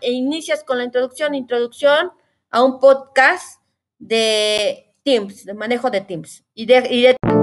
e inicias con la introducción, introducción a un podcast de Teams, de manejo de Teams. Y de, y de